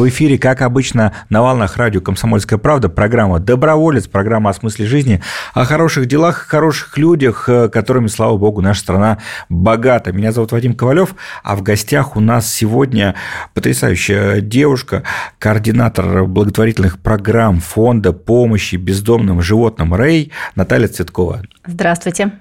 В эфире, как обычно, на волнах радио «Комсомольская правда» программа «Доброволец», программа о смысле жизни, о хороших делах, хороших людях, э, которыми, слава богу, наша страна богата. Меня зовут Вадим Ковалев, а в гостях у нас сегодня потрясающая девушка, координатор благотворительных программ Фонда помощи бездомным животным «Рэй» Наталья Цветкова. Здравствуйте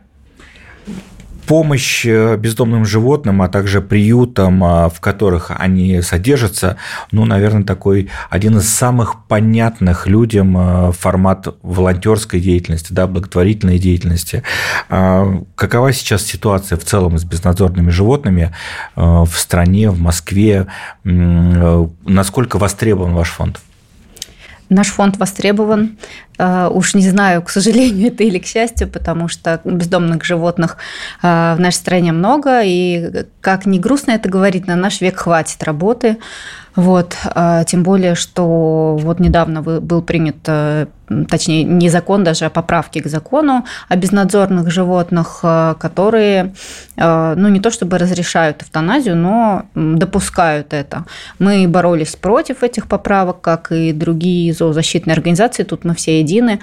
помощь э, бездомным животным, а также приютам, а, в которых они содержатся, ну, наверное, такой один из самых понятных людям э, формат волонтерской деятельности, да, благотворительной деятельности. А, какова сейчас ситуация в целом с безнадзорными животными э, в стране, в Москве? Насколько востребован ваш фонд? Наш фонд востребован. Э, уж не знаю, к сожалению, это или к счастью, потому что бездомных животных э, в нашей стране много, и как ни грустно это говорить, на наш век хватит работы. Вот, э, тем более, что вот недавно был принят, точнее, не закон даже, а поправки к закону о безнадзорных животных, которые, ну, не то чтобы разрешают эвтаназию, но допускают это. Мы боролись против этих поправок, как и другие зоозащитные организации, тут мы все едины.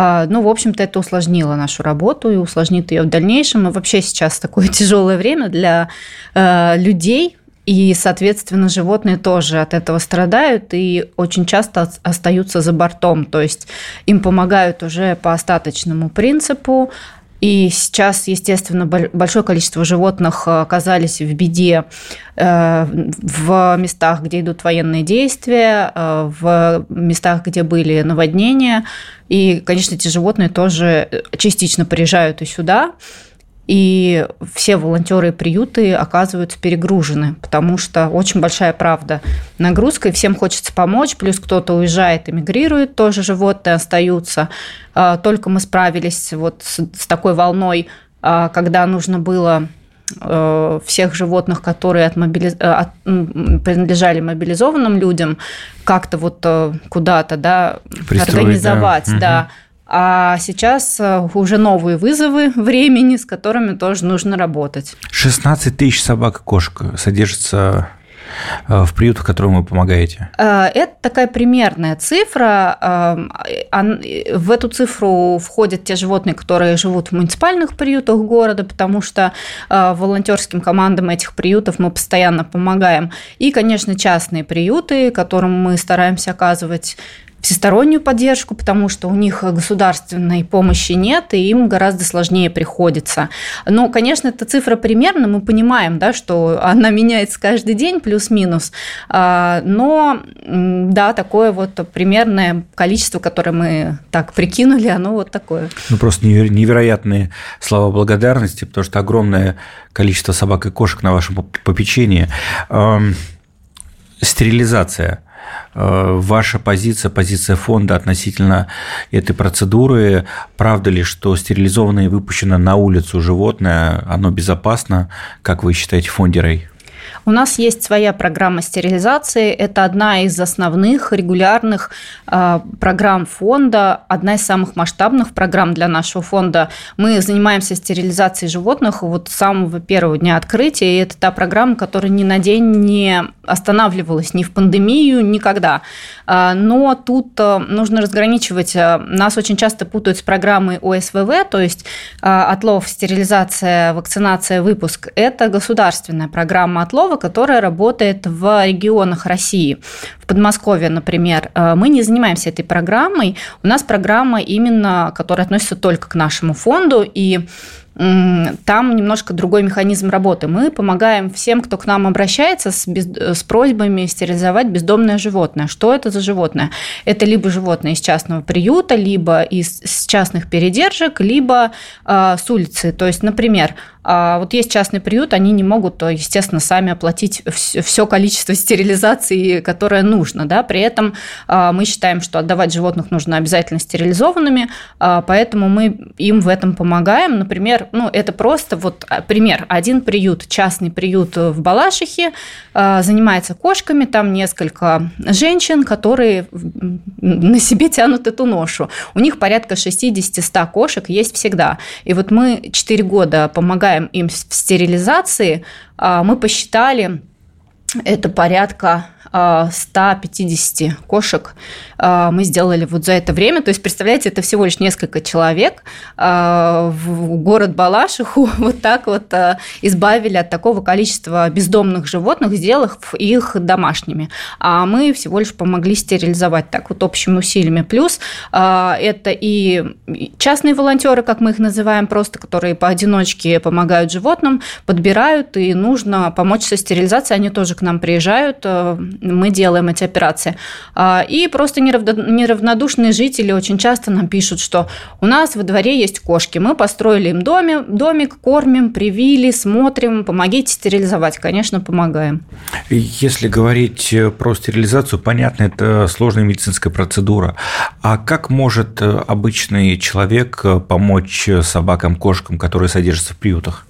А, ну, в общем-то, это усложнило нашу работу и усложнит ее в дальнейшем. И вообще сейчас такое тяжелое время для э, людей, и, соответственно, животные тоже от этого страдают и очень часто остаются за бортом. То есть им помогают уже по остаточному принципу, и сейчас, естественно, большое количество животных э, оказались в беде э, в местах, где идут военные действия, э, в местах, где были наводнения. И, конечно, эти животные тоже частично приезжают и сюда и все волонтеры и приюты оказываются перегружены, потому что очень большая правда нагрузка, и всем хочется помочь, плюс кто-то уезжает, эмигрирует, тоже животные остаются. А, только мы справились вот с такой волной, а, когда нужно было э, всех животных, которые от мобили... Э, от... принадлежали мобилизованным людям, как-то вот э, куда-то да, организовать, да. да а сейчас э, уже новые вызовы времени, с которыми тоже нужно работать. 16 тысяч собак и кошек содержится э, в приютах, которым вы помогаете? Э, это такая примерная цифра. В эту цифру входят те животные, которые живут в муниципальных приютах города, потому что волонтерским командам этих приютов мы постоянно помогаем. И, конечно, частные приюты, которым мы стараемся оказывать всестороннюю поддержку, потому что у них государственной помощи нет, и им гораздо сложнее приходится. Но, конечно, эта цифра примерно, мы понимаем, да, что она меняется каждый день, плюс-минус, а, но, да, такое вот примерное количество, которое мы так прикинули, оно вот такое. Ну, просто невероятные слова благодарности, потому что огромное количество собак и кошек на вашем попечении. Стерилизация – Э, ваша позиция, позиция фонда относительно этой процедуры? Правда ли, что стерилизованное и выпущенное на улицу животное, оно безопасно, как вы считаете, в фонде Рэй? У нас есть своя программа стерилизации. Это одна из основных регулярных э, программ фонда, одна из самых масштабных программ для нашего фонда. Мы занимаемся стерилизацией животных вот с самого первого дня открытия. И это та программа, которая ни на день не останавливалась ни в пандемию, никогда. А, но тут э, нужно разграничивать. Э, нас очень часто путают с программой ОСВВ, то есть отлов, стерилизация, вакцинация, выпуск. Это государственная программа отлова, которая работает в регионах России. В Подмосковье, например, э, мы не занимаемся этой программой. У нас программа именно, которая относится только к нашему фонду, и там немножко другой механизм работы. Мы помогаем всем, кто к нам обращается с, без, с просьбами стерилизовать бездомное животное. Что это за животное? Это либо животное из частного приюта, либо из, из частных передержек, либо э, с улицы. То есть, например, вот есть частный приют, они не могут, естественно, сами оплатить все количество стерилизации, которое нужно. Да? При этом а, мы считаем, что отдавать животных нужно обязательно стерилизованными, а, поэтому мы им в этом помогаем. Например, ну, это просто вот а, пример. Один приют, частный приют в Балашихе, а, занимается кошками, там несколько женщин, которые на себе тянут эту ношу. У них порядка 60-100 кошек есть всегда. И вот мы 4 года помогаем им в стерилизации, а, мы посчитали, это порядка 150 кошек а, мы сделали вот за это время. То есть, представляете, это всего лишь несколько человек а, в город Балашиху вот так вот а, избавили от такого количества бездомных животных, сделав их домашними. А мы всего лишь помогли стерилизовать так вот общими усилиями. Плюс это и частные волонтеры, как мы их называем, просто которые поодиночке помогают животным, подбирают, и нужно помочь со стерилизацией, они тоже к нам приезжают, мы делаем эти операции. А, и просто неравнодушные жители очень часто нам пишут, что у нас во дворе есть кошки, мы построили им доме, домик, кормим, привили, смотрим, помогите стерилизовать. Конечно, помогаем. Если говорить э, про стерилизацию, понятно, это сложная медицинская процедура. А как может э, обычный человек э, помочь собакам, кошкам, которые содержатся в приютах?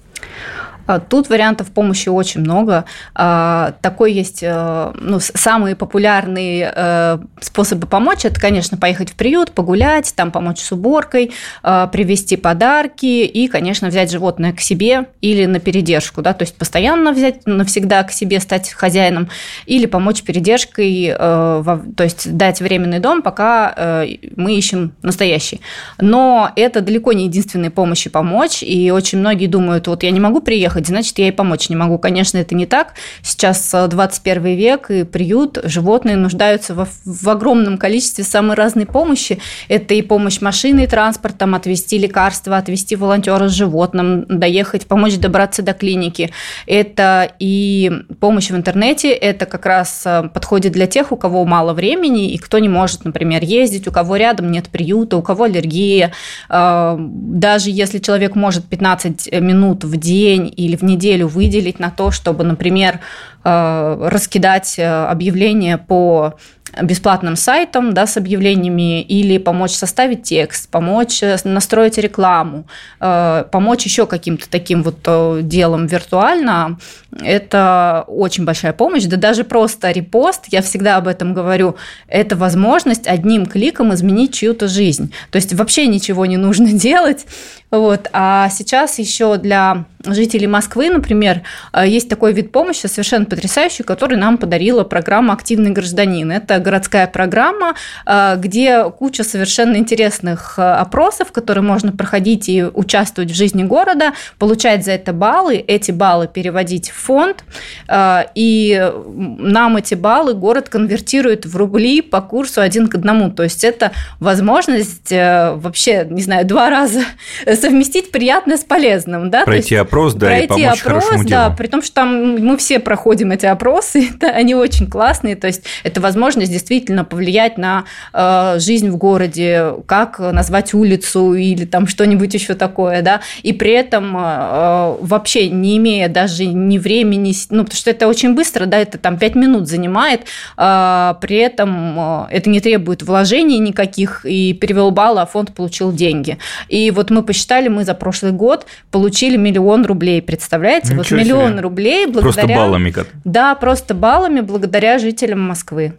А, тут вариантов помощи очень много. А, такой есть э, ну, самые популярные э, способы помочь. Это, конечно, поехать в приют, погулять, там помочь с уборкой, э, привезти подарки и, конечно, взять животное к себе или на передержку. Да? То есть постоянно взять навсегда к себе, стать хозяином или помочь передержкой, то есть дать временный дом, пока мы ищем настоящий. Но это далеко не единственная помощь и помочь. И очень многие думают, вот я не могу приехать, приехать, значит, я ей помочь не могу. Конечно, это не так. Сейчас 21 э, век, и приют, животные нуждаются в, в огромном количестве самой разной помощи. Это и помощь машиной, транспортом, отвезти лекарства, отвезти волонтера с животным, доехать, помочь добраться до клиники. Это и помощь в интернете, это как раз э, подходит для тех, у кого мало времени, и кто не может, например, ездить, у кого рядом нет приюта, у кого аллергия. Э, даже если человек может 15 минут в день или в неделю выделить на то, чтобы, например, э, раскидать э, объявления по бесплатным сайтом да, с объявлениями или помочь составить текст, помочь э, настроить рекламу, э, помочь еще каким-то таким вот э, делом виртуально, это очень большая помощь. Да даже просто репост, я всегда об этом говорю, это возможность одним кликом изменить чью-то жизнь. То есть вообще ничего не нужно делать. Вот. А сейчас еще для жителей Москвы, например, есть такой вид помощи совершенно потрясающий, который нам подарила программа «Активный гражданин». Это городская программа, э, где куча совершенно интересных э, опросов, которые можно проходить и участвовать в жизни города, получать за это баллы, эти баллы переводить в фонд, э, и нам эти баллы город конвертирует в рубли по курсу один к одному. То есть это возможность вообще, не знаю, два раза совместить приятное с полезным. Да? Пройти есть, опрос, да, пройти и помочь опрос, хорошему да, делу. при том, что там мы все проходим эти опросы, да, они очень классные, то есть это возможность возможность действительно повлиять на э, жизнь в городе, как назвать улицу или там что-нибудь еще такое, да, и при этом э, вообще не имея даже ни времени, ну, потому что это очень быстро, да, это там 5 минут занимает, э, при этом это не требует вложений никаких, и перевел баллы, а фонд получил деньги. И вот мы посчитали, мы за прошлый год получили миллион рублей, представляете? Ничего вот миллион себе. рублей благодаря... Просто баллами как? Да, просто баллами благодаря жителям Москвы.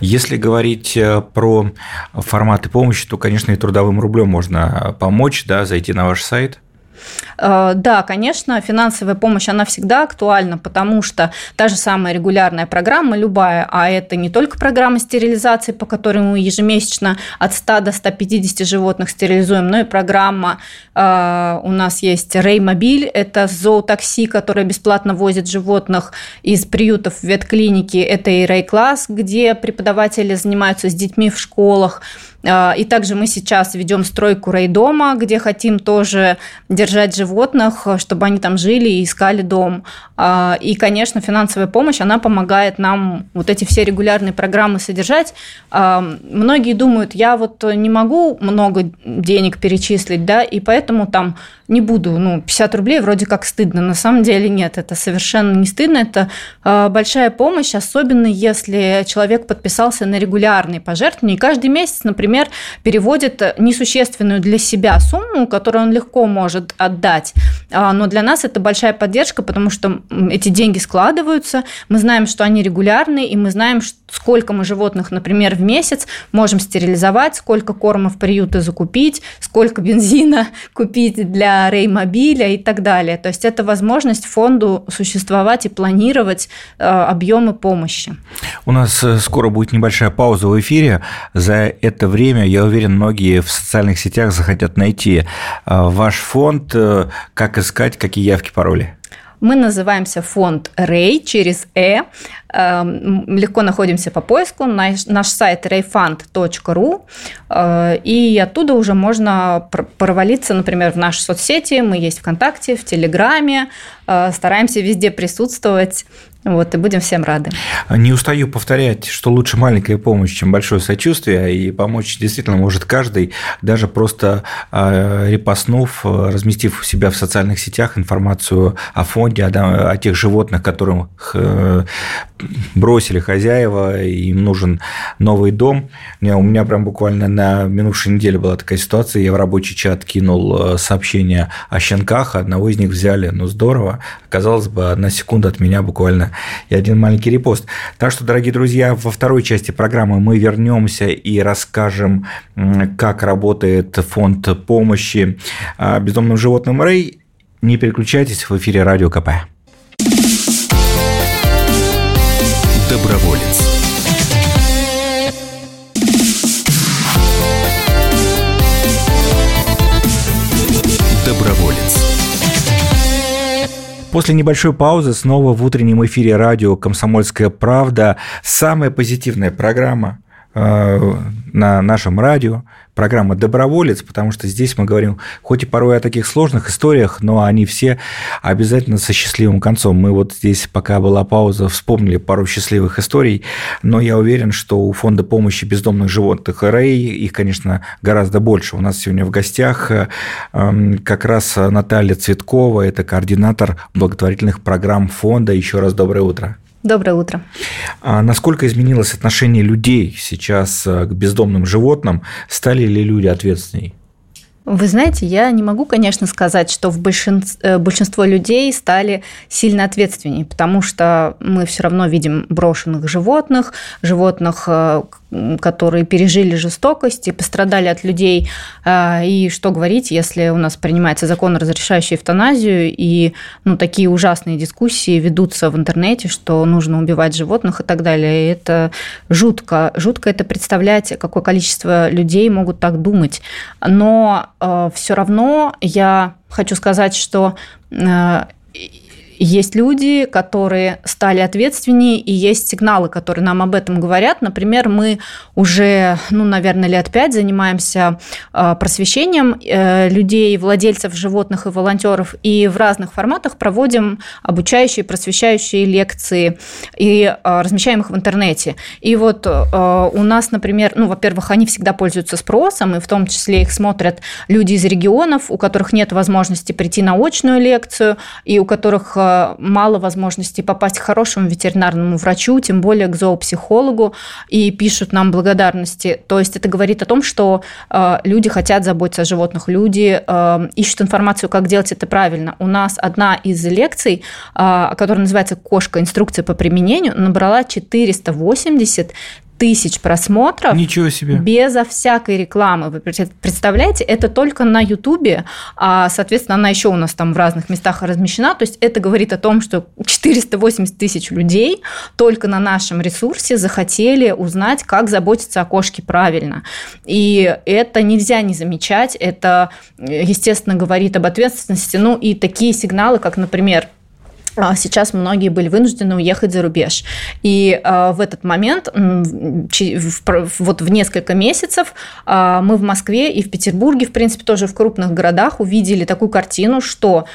Если говорить э, про форматы помощи, то, конечно, и трудовым рублем можно помочь, да, зайти на ваш сайт – да, конечно, финансовая помощь, она всегда актуальна, потому что та же самая регулярная программа, любая, а это не только программа стерилизации, по которой мы ежемесячно от 100 до 150 животных стерилизуем, но и программа, э, у нас есть Реймобиль, это зоотакси, которое бесплатно возит животных из приютов в ветклиники, это и Рей-класс, где преподаватели занимаются с детьми в школах, э, и также мы сейчас ведем стройку рейдома, где хотим тоже держать животных, чтобы они там жили и искали дом. А, и, конечно, финансовая помощь, она помогает нам вот эти все регулярные программы содержать. Многие думают, я вот не могу много денег перечислить, да, и поэтому там не буду, ну, 50 рублей вроде как стыдно. На самом деле нет, это совершенно не стыдно, это э, большая помощь, особенно если человек подписался на регулярные пожертвования и каждый месяц, например, переводит несущественную для себя сумму, которую он легко может отдать. А, но для нас это большая поддержка, потому что эти деньги складываются, мы знаем, что они регулярные, и мы знаем, сколько мы животных, например, в месяц можем стерилизовать, сколько корма в приюты закупить, сколько бензина купить для реймобиля и так далее. То есть это возможность фонду существовать и планировать э, объемы помощи. У нас э, скоро будет небольшая пауза в эфире. За это время, я уверен, многие в социальных сетях захотят найти э, ваш фонд, как искать, какие явки, пароли. Мы называемся фонд Рей через Э. Эм, легко находимся по поиску. Наш, сайт rayfund.ru. Э, и оттуда уже можно провалиться, например, в наши соцсети. Мы есть ВКонтакте, в Телеграме. Э, стараемся везде присутствовать. Вот, и будем всем рады. Не устаю повторять, что лучше маленькая помощь, чем большое сочувствие, и помочь действительно может каждый, даже просто а, репостнув, разместив у себя в социальных сетях информацию о фонде, о, о тех животных, которых э, бросили хозяева, им нужен новый дом. У меня, у меня прям буквально на минувшей неделе была такая ситуация, я в рабочий чат кинул э, сообщение о щенках, одного из них взяли, ну здорово, казалось бы, одна секунда от меня буквально и один маленький репост. Так что, дорогие друзья, во второй части программы мы вернемся и расскажем, как работает фонд помощи а, бездомным животным Рэй. Не переключайтесь, в эфире Радио КП. Доброволец. Доброволец. После небольшой паузы снова в утреннем эфире радио «Комсомольская правда». Самая позитивная программа на нашем радио программа «Доброволец», потому что здесь мы говорим, хоть и порой о таких сложных историях, но они все обязательно со счастливым концом. Мы вот здесь, пока была пауза, вспомнили пару счастливых историй, но я уверен, что у Фонда помощи бездомных животных РЭЙ их, конечно, гораздо больше. У нас сегодня в гостях эм, как раз Наталья Цветкова, это координатор благотворительных программ фонда. Еще раз доброе утро. Доброе утро. А насколько изменилось отношение людей сейчас э, к бездомным животным? Стали ли люди ответственнее? Вы знаете, я не могу, конечно, сказать, что в большинство, э, большинство людей стали сильно ответственнее, потому что мы все равно видим брошенных животных, животных, э, которые пережили жестокость и пострадали от людей. А, и что говорить, если у нас принимается закон, разрешающий эвтаназию, и ну, такие ужасные дискуссии ведутся в интернете, что нужно убивать животных и так далее. И это жутко. Жутко это представлять, какое количество людей могут так думать. Но э, все равно я хочу сказать, что э, есть люди, которые стали ответственнее, и есть сигналы, которые нам об этом говорят. Например, мы уже, ну, наверное, лет пять занимаемся а, просвещением э, людей, владельцев животных и волонтеров, и в разных форматах проводим обучающие, просвещающие лекции и а, размещаем их в интернете. И вот а, у нас, например, ну, во-первых, они всегда пользуются спросом, и в том числе их смотрят люди из регионов, у которых нет возможности прийти на очную лекцию, и у которых мало возможностей попасть к хорошему ветеринарному врачу, тем более к зоопсихологу, и пишут нам благодарности. То есть это говорит о том, что э, люди хотят заботиться о животных, люди э, ищут информацию, как делать это правильно. У нас одна из лекций, э, которая называется «Кошка. Инструкция по применению», набрала 480 тысяч просмотров. Ничего себе. Безо всякой рекламы. Вы представляете, это только на Ютубе, а, соответственно, она еще у нас там в разных местах размещена. То есть это говорит о том, что 480 тысяч людей только на нашем ресурсе захотели узнать, как заботиться о кошке правильно. И это нельзя не замечать. Это, естественно, говорит об ответственности. Ну и такие сигналы, как, например, сейчас многие были вынуждены уехать за рубеж. И а, в этот момент, вот в несколько месяцев, а, мы в Москве и в Петербурге, в принципе, тоже в крупных городах увидели такую картину, что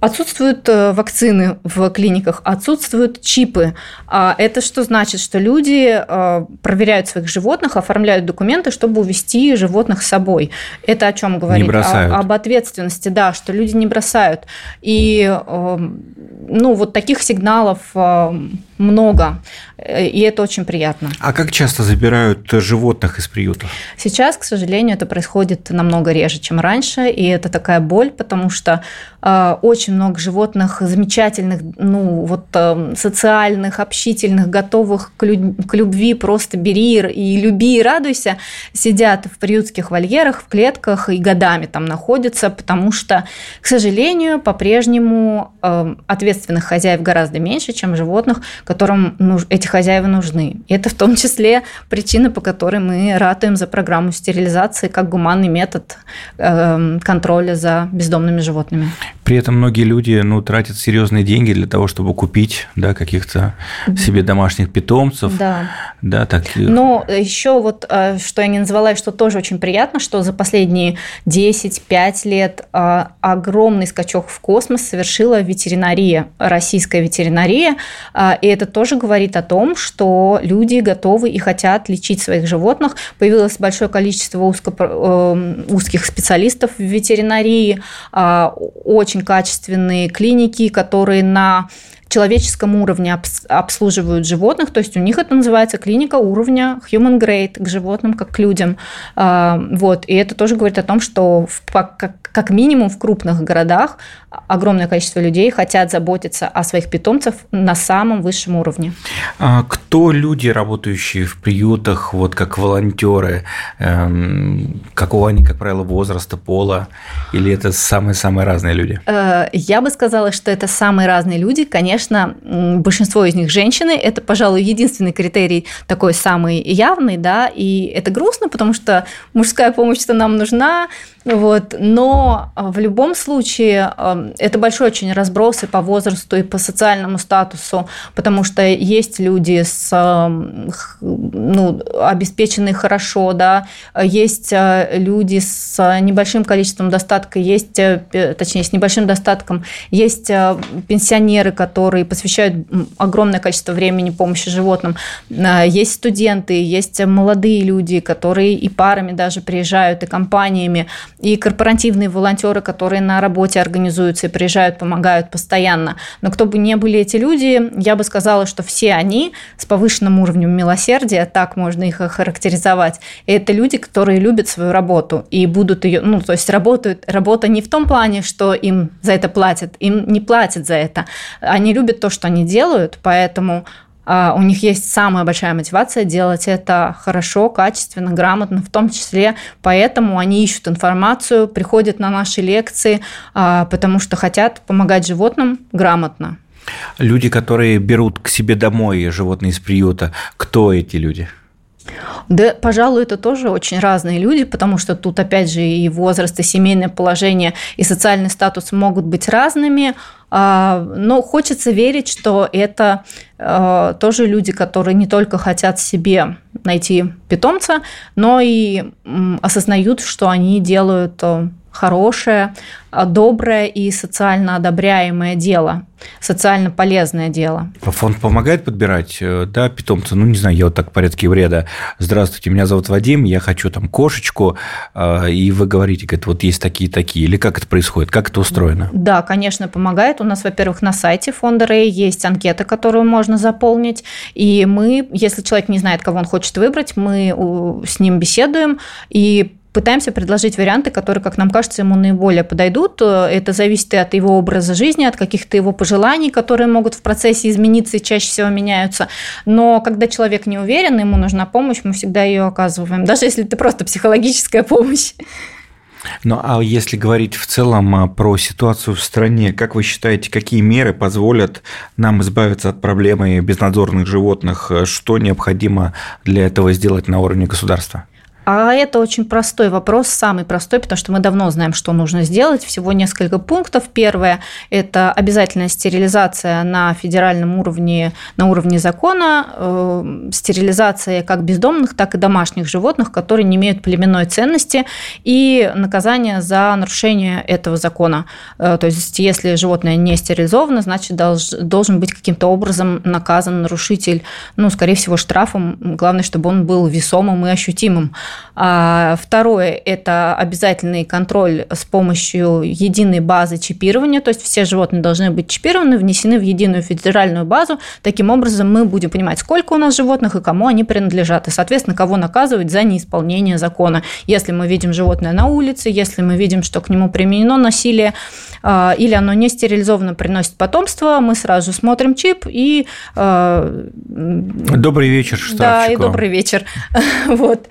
Отсутствуют э, вакцины в клиниках, отсутствуют чипы. А это что значит? Что люди э, проверяют своих животных, оформляют документы, чтобы увести животных с собой. Это о чем говорит? Не бросают. О, об ответственности, да, что люди не бросают. И эм, ну, вот таких сигналов много, и это очень приятно. А как часто забирают животных из приютов? Сейчас, к сожалению, это происходит намного реже, чем раньше, и это такая боль, потому что э, очень много животных замечательных, ну, вот э, социальных, общительных, готовых к, лю- к любви, просто бери и люби и радуйся, сидят в приютских вольерах, в клетках и годами там находятся, потому что, к сожалению, по-прежнему э, ответственных хозяев гораздо меньше, чем животных, которым эти хозяева нужны. И это в том числе причина, по которой мы ратуем за программу стерилизации как гуманный метод эм, контроля за бездомными животными. При этом многие люди ну, тратят серьезные деньги для того, чтобы купить да, каких-то себе домашних питомцев. Да. Да, так. Но еще вот, э, что я не назвала, и что тоже очень приятно, что за последние 10-5 лет э, огромный скачок в космос совершила ветеринария, российская ветеринария, э, и это тоже говорит о том, что люди готовы и хотят лечить своих животных. Появилось большое количество узко, э, узких специалистов в ветеринарии, э, очень качественные клиники, которые на человеческом уровне обслуживают животных, то есть у них это называется клиника уровня human grade к животным, как к людям. А, вот. И это тоже говорит о том, что в, как, минимум в крупных городах огромное количество людей хотят заботиться о своих питомцах на самом высшем уровне. А кто люди, работающие в приютах, вот как волонтеры, эм, какого они, как правило, возраста, пола, или это самые-самые разные люди? Э, я бы сказала, что это самые разные люди. Конечно, большинство из них женщины. Это, пожалуй, единственный критерий такой самый явный, да, и это грустно, потому что мужская помощь-то нам нужна, вот. Но в любом случае э, это большой очень разброс и по возрасту, и по социальному статусу, потому что есть люди с, э, ну, обеспеченные хорошо, да, есть э, люди с небольшим количеством достатка, есть, точнее, с небольшим достатком, есть пенсионеры, которые посвящают огромное количество времени помощи животным, есть студенты, есть молодые люди, которые и парами даже приезжают, и компаниями, и корпоративные волонтеры, которые на работе организуются и приезжают, помогают постоянно. Но кто бы ни были эти люди, я бы сказала, что все они с повышенным уровнем милосердия, так можно их характеризовать. И это люди, которые любят свою работу и будут ее, ну, то есть работают, работа не в том плане, что им за это платят, им не платят за это. Они любят то, что они делают, поэтому а, у них есть самая большая мотивация делать это хорошо, качественно, грамотно, в том числе поэтому они ищут информацию, приходят на наши лекции, а, потому что хотят помогать животным грамотно. Люди, которые берут к себе домой животные из приюта, кто эти люди? Да, пожалуй, это тоже очень разные люди, потому что тут, опять же, и возраст, и семейное положение, и социальный статус могут быть разными. А, но хочется верить, что это а, тоже люди, которые не только хотят себе найти питомца, но и осознают, что они делают э, хорошее, а, доброе и социально одобряемое дело, социально полезное дело. Фонд помогает подбирать, э, да, питомца? Ну, не знаю, я вот так в порядке вреда. Здравствуйте, меня зовут Вадим, я хочу там кошечку, а, и вы говорите, говорит, вот есть такие-такие, или как это происходит, как это устроено? Да, конечно, помогает. У нас, во-первых, на сайте фонда Рэй есть анкета, которую можно заполнить, и мы, если человек не знает, кого он хочет выбрать, мы с ним беседуем, и пытаемся предложить варианты, которые, как нам кажется, ему наиболее подойдут. Это зависит и от его образа жизни, от каких-то его пожеланий, которые могут в процессе измениться и чаще всего меняются. Но когда человек не уверен, ему нужна помощь, мы всегда ее оказываем, даже если это просто психологическая помощь. Ну а если говорить в целом а, про ситуацию в стране, как вы считаете, какие меры позволят нам избавиться от проблемы безнадзорных животных? Что необходимо для этого сделать на уровне государства? А это очень простой вопрос, самый простой, потому что мы давно знаем, что нужно сделать. Всего несколько пунктов. Первое – это обязательная стерилизация на федеральном уровне, на уровне закона, э, стерилизация как бездомных, так и домашних животных, которые не имеют племенной ценности, и наказание за нарушение этого закона. Э, то есть, если животное не стерилизовано, значит, должен быть каким-то образом наказан нарушитель, ну, скорее всего, штрафом. Главное, чтобы он был весомым и ощутимым. А второе – это обязательный контроль с помощью единой базы чипирования, то есть все животные должны быть чипированы, внесены в единую федеральную базу. Таким образом, мы будем понимать, сколько у нас животных и кому они принадлежат, и, соответственно, кого наказывать за неисполнение закона. Если мы видим животное на улице, если мы видим, что к нему применено насилие, а, или оно не стерилизовано, приносит потомство, мы сразу смотрим чип и... А, добрый вечер, штрафчику. Да, и добрый вечер. вот.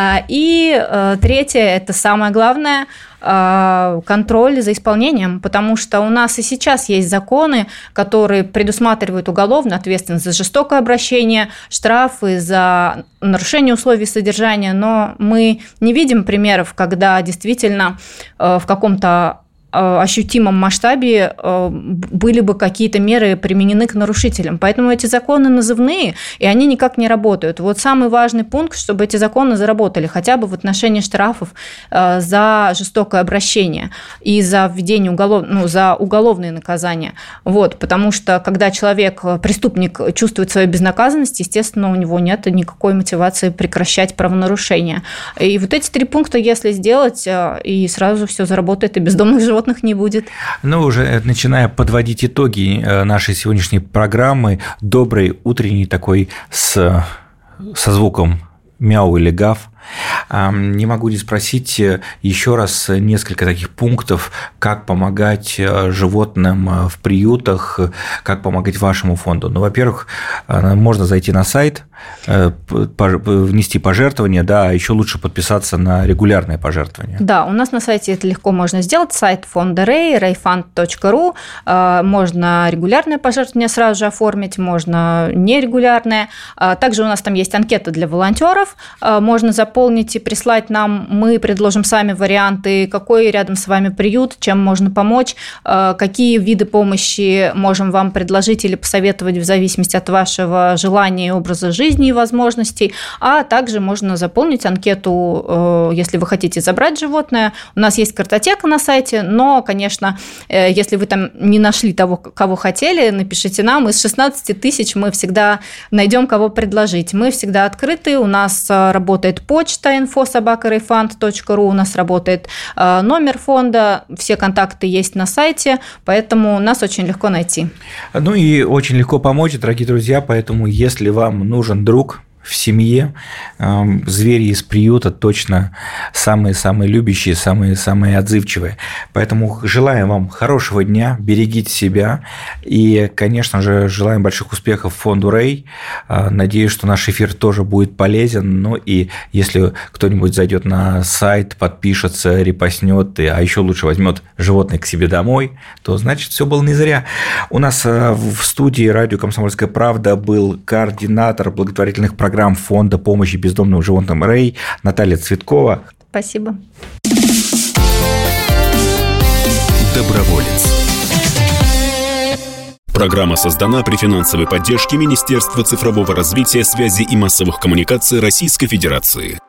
А, и э, третье, это самое главное, контроль за исполнением, потому что у нас и сейчас есть законы, которые предусматривают уголовную ответственность за жестокое обращение, штрафы за нарушение условий содержания, но мы не видим примеров, когда действительно э, в каком-то ощутимом масштабе э, были бы какие-то меры применены к нарушителям. Поэтому эти законы назывные, и они никак не работают. Вот самый важный пункт, чтобы эти законы заработали, хотя бы в отношении штрафов э, за жестокое обращение и за введение уголов... ну, за уголовные наказания. Вот, потому что когда человек, преступник, чувствует свою безнаказанность, естественно, у него нет никакой мотивации прекращать правонарушения. И вот эти три пункта, если сделать, и сразу все заработает, и бездомных животных животных не будет. Ну, уже э, начиная подводить итоги э, нашей сегодняшней программы, добрый утренний такой с, со звуком мяу или гав. Не могу не спросить э, еще раз несколько таких пунктов, как помогать животным в приютах, как помогать вашему фонду. Ну, во-первых, можно зайти на сайт Э, внести пожертвование, да, а еще лучше подписаться на регулярное пожертвование. Да, у нас на сайте это легко можно сделать. Сайт фонда Рэй, rayfund.ru. Э, можно регулярное пожертвование сразу же оформить, можно нерегулярное. Э, также у нас там есть анкета для волонтеров. Можно заполнить и прислать нам. Мы предложим сами варианты, какой рядом с вами приют, чем можно помочь, какие виды помощи можем вам предложить или посоветовать в зависимости от вашего желания и образа жизни и возможностей, а также можно заполнить анкету, э, если вы хотите забрать животное. У нас есть картотека на сайте, но, конечно, э, если вы там не нашли того, кого хотели, напишите нам. Из 16 тысяч мы всегда найдем, кого предложить. Мы всегда открыты, у нас э, работает почта info.собакарифанд.ру, у нас работает номер фонда, все контакты есть на сайте, поэтому нас очень легко найти. Ну и очень легко помочь, дорогие друзья, поэтому если вам нужен друг в семье. Звери из приюта точно самые-самые любящие, самые-самые отзывчивые. Поэтому желаем вам хорошего дня, берегите себя. И, конечно же, желаем больших успехов фонду Рэй. А, надеюсь, что наш эфир тоже будет полезен. Ну и если кто-нибудь зайдет на сайт, подпишется, репостнет, а еще лучше возьмет животное к себе домой, то значит все было не зря. У нас а, в студии радио «Комсомольская правда» был координатор благотворительных программ программ Фонда помощи бездомным животным Рэй Наталья Цветкова. Спасибо. Доброволец. Программа создана при финансовой поддержке Министерства цифрового развития, связи и массовых коммуникаций Российской Федерации.